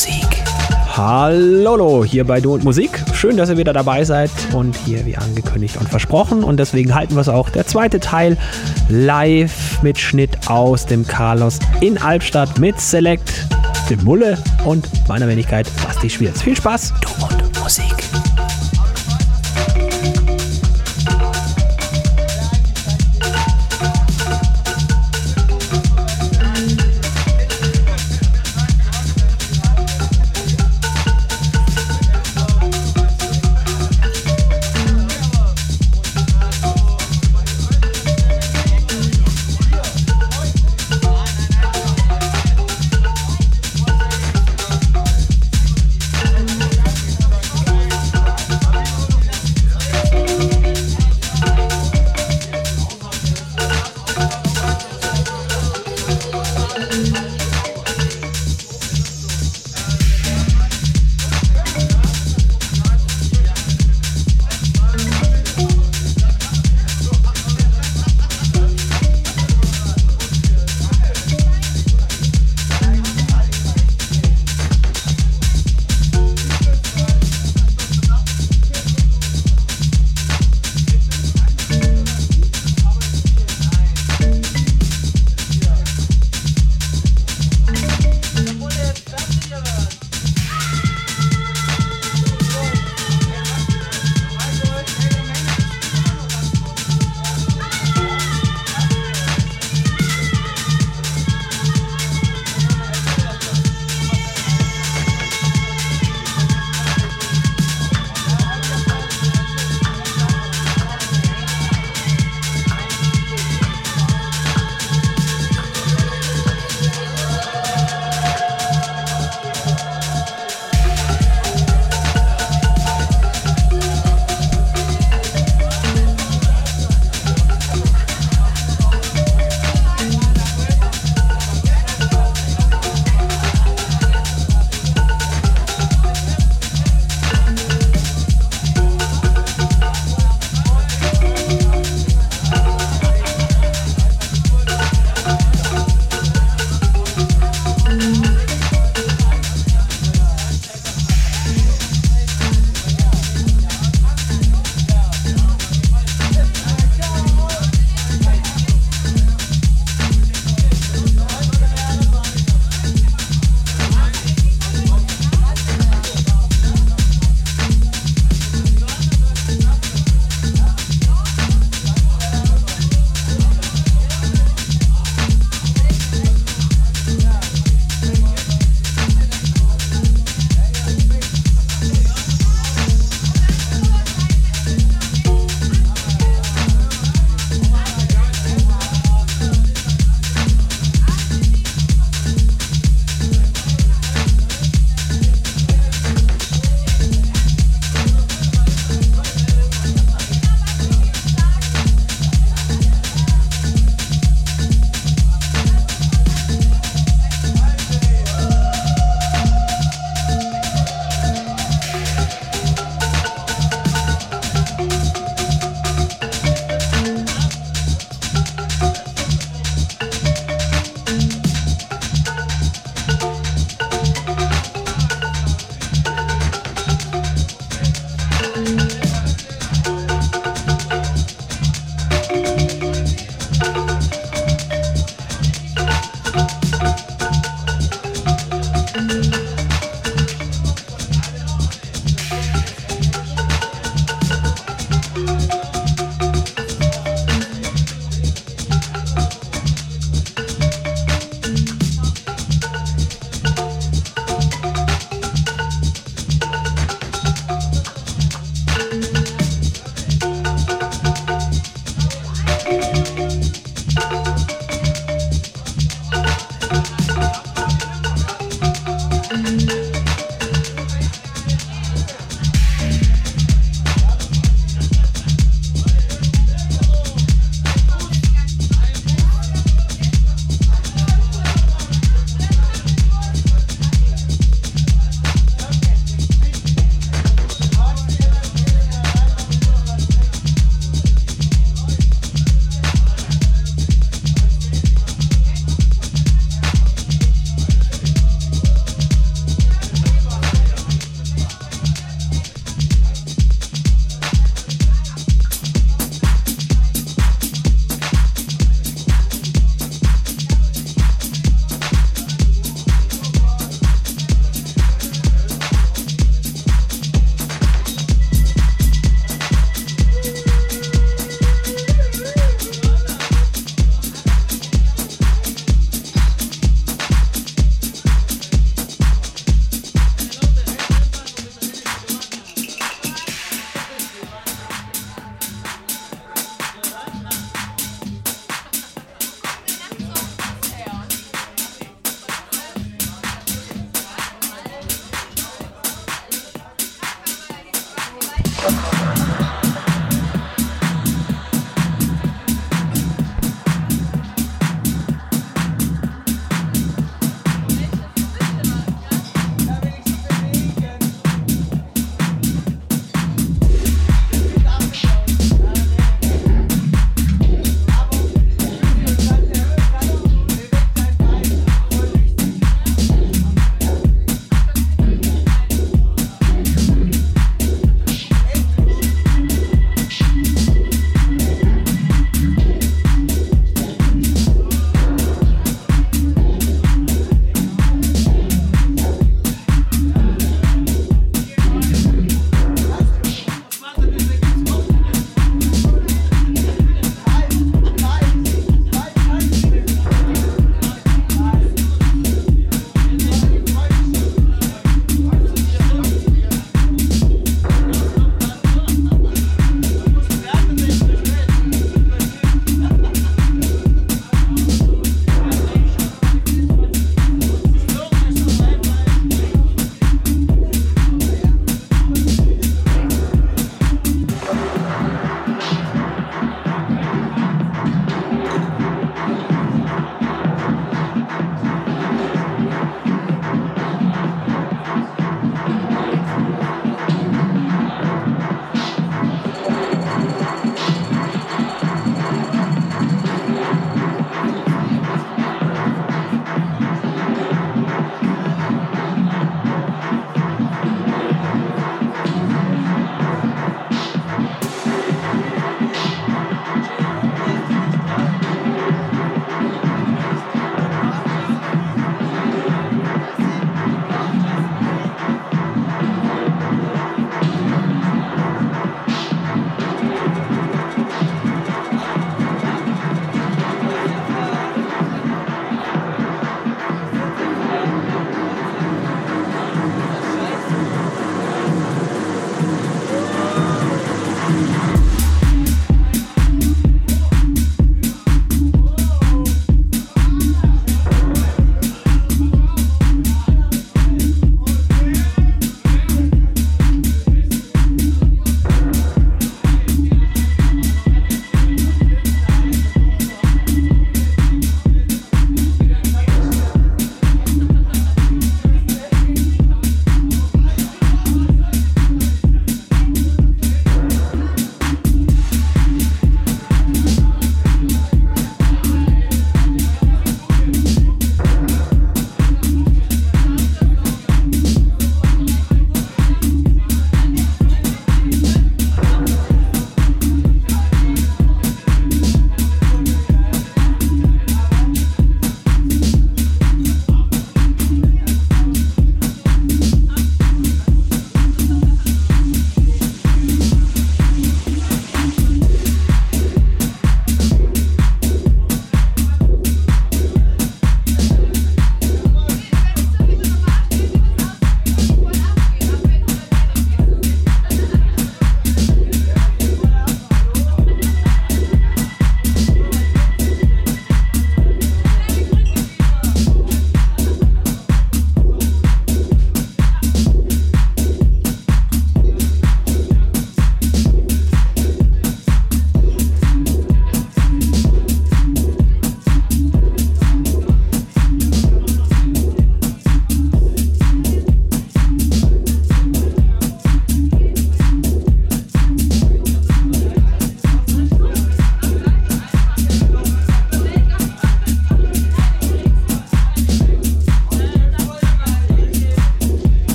Musik. Hallo, hier bei Du und Musik. Schön, dass ihr wieder dabei seid und hier wie angekündigt und versprochen. Und deswegen halten wir es auch der zweite Teil live mit Schnitt aus dem Carlos in Albstadt mit Select, dem Mulle und meiner Wenigkeit Basti Schwierz. Viel Spaß, Du und Musik.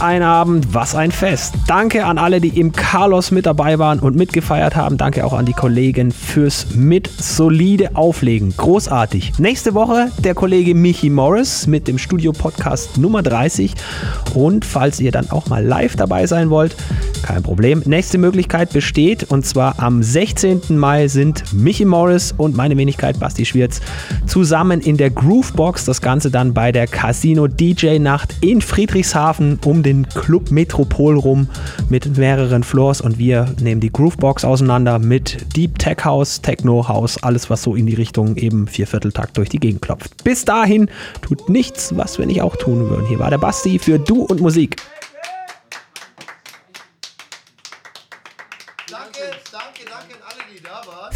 Ein Abend, was ein Fest. Danke an alle, die im Carlos mit dabei waren und mitgefeiert haben. Danke auch an die Kollegen fürs mit solide Auflegen. Großartig. Nächste Woche der Kollege Michi Morris mit dem Studio-Podcast Nummer 30. Und falls ihr dann auch mal live dabei sein wollt, kein Problem. Nächste Möglichkeit besteht und zwar am 16. Mai sind Michi Morris und meine Wenigkeit Basti Schwirz zusammen in der Groovebox. Das Ganze dann bei der Casino DJ Nacht in Friedrichshafen um den Club Metropol rum mit mehreren Floors und wir nehmen die Groovebox auseinander mit Deep Tech House, Techno House, alles was so in die Richtung eben Viervierteltakt durch die Gegend klopft. Bis dahin tut nichts, was wir nicht auch tun würden. Hier war der Basti für Du und Musik.